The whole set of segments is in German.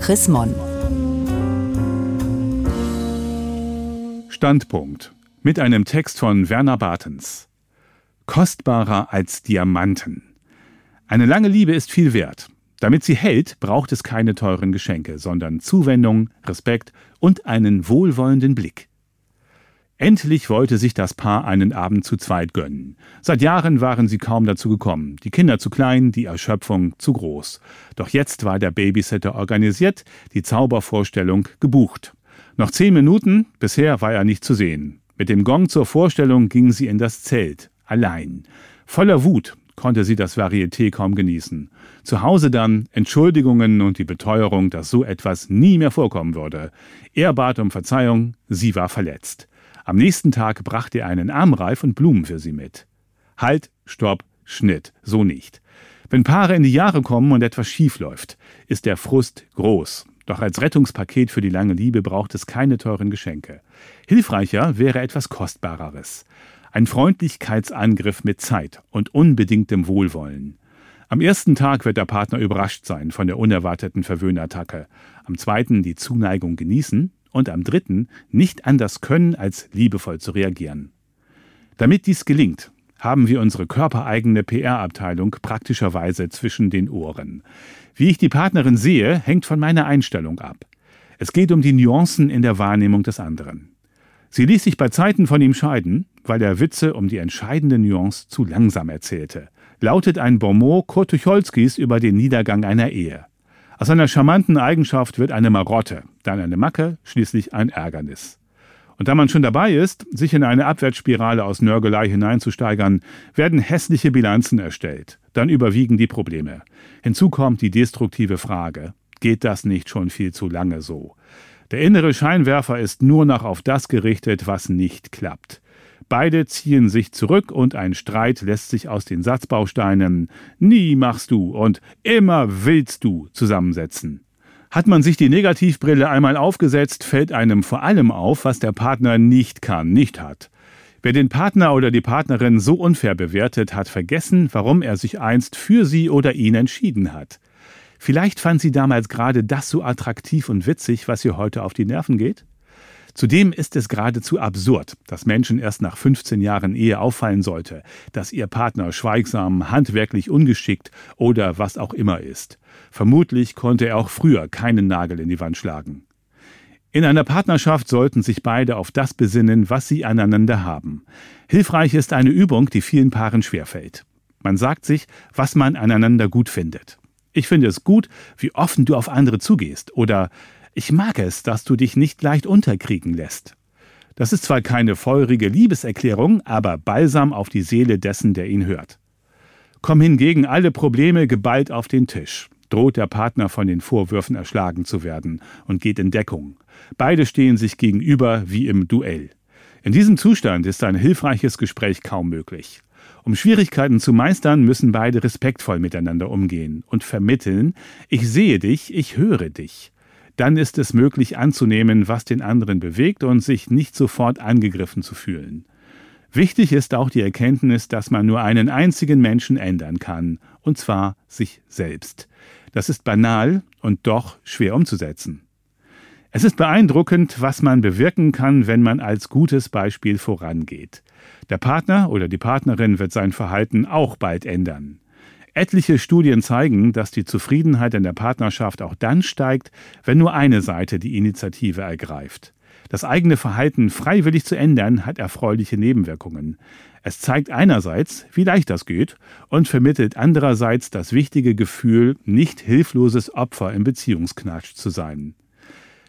Chris Mon. Standpunkt mit einem Text von Werner Bartens. Kostbarer als Diamanten. Eine lange Liebe ist viel wert. Damit sie hält, braucht es keine teuren Geschenke, sondern Zuwendung, Respekt und einen wohlwollenden Blick. Endlich wollte sich das Paar einen Abend zu zweit gönnen. Seit Jahren waren sie kaum dazu gekommen. Die Kinder zu klein, die Erschöpfung zu groß. Doch jetzt war der Babysitter organisiert, die Zaubervorstellung gebucht. Noch zehn Minuten, bisher war er nicht zu sehen. Mit dem Gong zur Vorstellung ging sie in das Zelt, allein. Voller Wut konnte sie das Varieté kaum genießen. Zu Hause dann Entschuldigungen und die Beteuerung, dass so etwas nie mehr vorkommen würde. Er bat um Verzeihung, sie war verletzt. Am nächsten Tag brachte er einen Armreif und Blumen für sie mit. Halt, Stopp, Schnitt, so nicht. Wenn Paare in die Jahre kommen und etwas schief läuft, ist der Frust groß. Doch als Rettungspaket für die lange Liebe braucht es keine teuren Geschenke. Hilfreicher wäre etwas Kostbareres. Ein Freundlichkeitsangriff mit Zeit und unbedingtem Wohlwollen. Am ersten Tag wird der Partner überrascht sein von der unerwarteten Verwöhnattacke, am zweiten die Zuneigung genießen und am dritten nicht anders können, als liebevoll zu reagieren. Damit dies gelingt, haben wir unsere körpereigene PR-Abteilung praktischerweise zwischen den Ohren. Wie ich die Partnerin sehe, hängt von meiner Einstellung ab. Es geht um die Nuancen in der Wahrnehmung des anderen. Sie ließ sich bei Zeiten von ihm scheiden, weil er Witze um die entscheidende Nuance zu langsam erzählte. Lautet ein Bonmot Kurt Tucholskis über den Niedergang einer Ehe. Aus einer charmanten Eigenschaft wird eine Marotte, dann eine Macke, schließlich ein Ärgernis. Und da man schon dabei ist, sich in eine Abwärtsspirale aus Nörgelei hineinzusteigern, werden hässliche Bilanzen erstellt. Dann überwiegen die Probleme. Hinzu kommt die destruktive Frage, geht das nicht schon viel zu lange so? Der innere Scheinwerfer ist nur noch auf das gerichtet, was nicht klappt. Beide ziehen sich zurück und ein Streit lässt sich aus den Satzbausteinen Nie machst du und immer willst du zusammensetzen. Hat man sich die Negativbrille einmal aufgesetzt, fällt einem vor allem auf, was der Partner nicht kann, nicht hat. Wer den Partner oder die Partnerin so unfair bewertet, hat vergessen, warum er sich einst für sie oder ihn entschieden hat. Vielleicht fand sie damals gerade das so attraktiv und witzig, was ihr heute auf die Nerven geht? Zudem ist es geradezu absurd, dass Menschen erst nach 15 Jahren Ehe auffallen sollte, dass ihr Partner schweigsam, handwerklich ungeschickt oder was auch immer ist. Vermutlich konnte er auch früher keinen Nagel in die Wand schlagen. In einer Partnerschaft sollten sich beide auf das besinnen, was sie aneinander haben. Hilfreich ist eine Übung, die vielen Paaren schwerfällt. Man sagt sich, was man aneinander gut findet. Ich finde es gut, wie offen du auf andere zugehst oder ich mag es, dass du dich nicht leicht unterkriegen lässt. Das ist zwar keine feurige Liebeserklärung, aber Balsam auf die Seele dessen, der ihn hört. Kommen hingegen alle Probleme geballt auf den Tisch, droht der Partner von den Vorwürfen erschlagen zu werden und geht in Deckung. Beide stehen sich gegenüber wie im Duell. In diesem Zustand ist ein hilfreiches Gespräch kaum möglich. Um Schwierigkeiten zu meistern, müssen beide respektvoll miteinander umgehen und vermitteln, ich sehe dich, ich höre dich. Dann ist es möglich anzunehmen, was den anderen bewegt und sich nicht sofort angegriffen zu fühlen. Wichtig ist auch die Erkenntnis, dass man nur einen einzigen Menschen ändern kann, und zwar sich selbst. Das ist banal und doch schwer umzusetzen. Es ist beeindruckend, was man bewirken kann, wenn man als gutes Beispiel vorangeht. Der Partner oder die Partnerin wird sein Verhalten auch bald ändern. Etliche Studien zeigen, dass die Zufriedenheit in der Partnerschaft auch dann steigt, wenn nur eine Seite die Initiative ergreift. Das eigene Verhalten freiwillig zu ändern hat erfreuliche Nebenwirkungen. Es zeigt einerseits, wie leicht das geht, und vermittelt andererseits das wichtige Gefühl, nicht hilfloses Opfer im Beziehungsknatsch zu sein.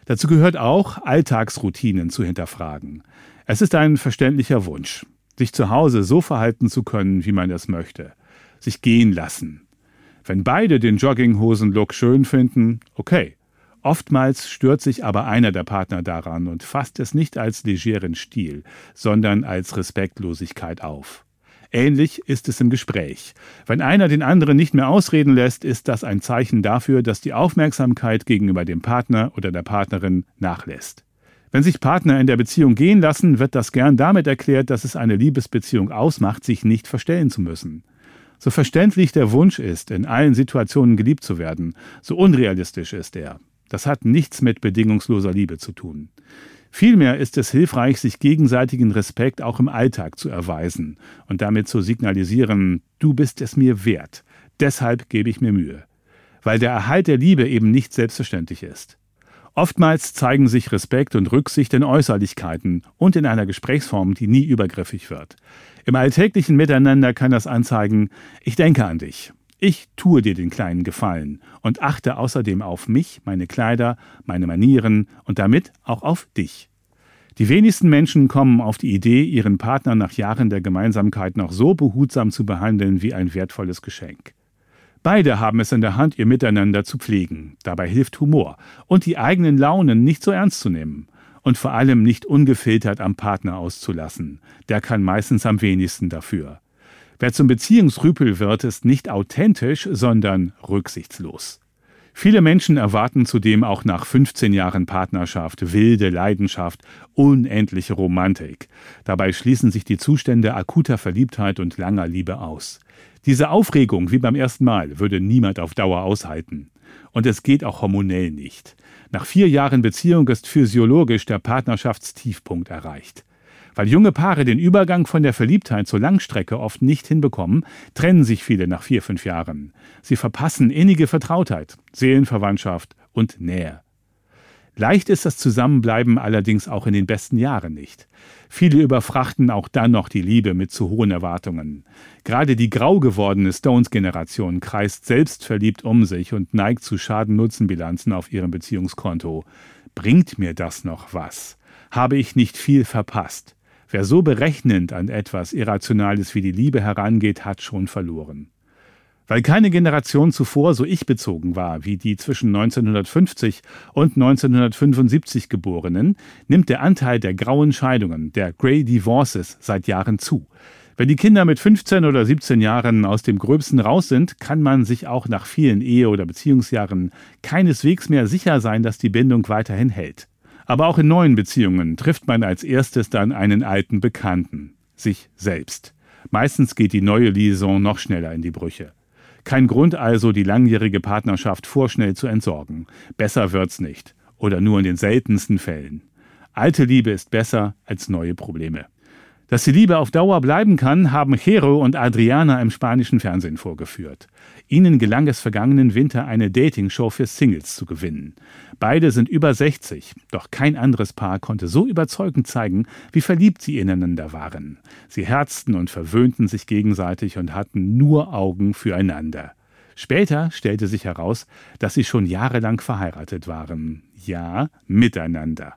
Dazu gehört auch, Alltagsroutinen zu hinterfragen. Es ist ein verständlicher Wunsch, sich zu Hause so verhalten zu können, wie man es möchte. Sich gehen lassen. Wenn beide den Jogginghosen-Look schön finden, okay. Oftmals stört sich aber einer der Partner daran und fasst es nicht als legeren Stil, sondern als Respektlosigkeit auf. Ähnlich ist es im Gespräch. Wenn einer den anderen nicht mehr ausreden lässt, ist das ein Zeichen dafür, dass die Aufmerksamkeit gegenüber dem Partner oder der Partnerin nachlässt. Wenn sich Partner in der Beziehung gehen lassen, wird das gern damit erklärt, dass es eine Liebesbeziehung ausmacht, sich nicht verstellen zu müssen. So verständlich der Wunsch ist, in allen Situationen geliebt zu werden, so unrealistisch ist er. Das hat nichts mit bedingungsloser Liebe zu tun. Vielmehr ist es hilfreich, sich gegenseitigen Respekt auch im Alltag zu erweisen und damit zu signalisieren, du bist es mir wert, deshalb gebe ich mir Mühe. Weil der Erhalt der Liebe eben nicht selbstverständlich ist. Oftmals zeigen sich Respekt und Rücksicht in Äußerlichkeiten und in einer Gesprächsform, die nie übergriffig wird. Im alltäglichen Miteinander kann das anzeigen, ich denke an dich, ich tue dir den kleinen Gefallen und achte außerdem auf mich, meine Kleider, meine Manieren und damit auch auf dich. Die wenigsten Menschen kommen auf die Idee, ihren Partner nach Jahren der Gemeinsamkeit noch so behutsam zu behandeln wie ein wertvolles Geschenk. Beide haben es in der Hand, ihr Miteinander zu pflegen. Dabei hilft Humor und die eigenen Launen nicht so ernst zu nehmen. Und vor allem nicht ungefiltert am Partner auszulassen. Der kann meistens am wenigsten dafür. Wer zum Beziehungsrüpel wird, ist nicht authentisch, sondern rücksichtslos. Viele Menschen erwarten zudem auch nach 15 Jahren Partnerschaft wilde Leidenschaft, unendliche Romantik. Dabei schließen sich die Zustände akuter Verliebtheit und langer Liebe aus. Diese Aufregung wie beim ersten Mal würde niemand auf Dauer aushalten. Und es geht auch hormonell nicht. Nach vier Jahren Beziehung ist physiologisch der Partnerschaftstiefpunkt erreicht. Weil junge Paare den Übergang von der Verliebtheit zur Langstrecke oft nicht hinbekommen, trennen sich viele nach vier, fünf Jahren. Sie verpassen innige Vertrautheit, Seelenverwandtschaft und Nähe. Leicht ist das Zusammenbleiben allerdings auch in den besten Jahren nicht. Viele überfrachten auch dann noch die Liebe mit zu hohen Erwartungen. Gerade die grau gewordene Stones-Generation kreist selbstverliebt um sich und neigt zu Schaden-Nutzen-Bilanzen auf ihrem Beziehungskonto. Bringt mir das noch was? Habe ich nicht viel verpasst? Wer so berechnend an etwas Irrationales wie die Liebe herangeht, hat schon verloren. Weil keine Generation zuvor so ich-bezogen war wie die zwischen 1950 und 1975 Geborenen, nimmt der Anteil der grauen Scheidungen, der Grey Divorces, seit Jahren zu. Wenn die Kinder mit 15 oder 17 Jahren aus dem Gröbsten raus sind, kann man sich auch nach vielen Ehe- oder Beziehungsjahren keineswegs mehr sicher sein, dass die Bindung weiterhin hält. Aber auch in neuen Beziehungen trifft man als erstes dann einen alten Bekannten, sich selbst. Meistens geht die neue Liaison noch schneller in die Brüche. Kein Grund also, die langjährige Partnerschaft vorschnell zu entsorgen. Besser wird's nicht. Oder nur in den seltensten Fällen. Alte Liebe ist besser als neue Probleme. Dass die Liebe auf Dauer bleiben kann, haben Jero und Adriana im spanischen Fernsehen vorgeführt. Ihnen gelang es vergangenen Winter, eine Dating-Show für Singles zu gewinnen. Beide sind über 60, doch kein anderes Paar konnte so überzeugend zeigen, wie verliebt sie ineinander waren. Sie herzten und verwöhnten sich gegenseitig und hatten nur Augen füreinander. Später stellte sich heraus, dass sie schon jahrelang verheiratet waren. Ja, miteinander.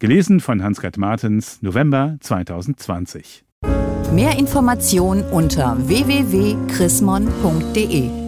Gelesen von Hans-Gerd Martens, November 2020. Mehr Informationen unter www.chrismon.de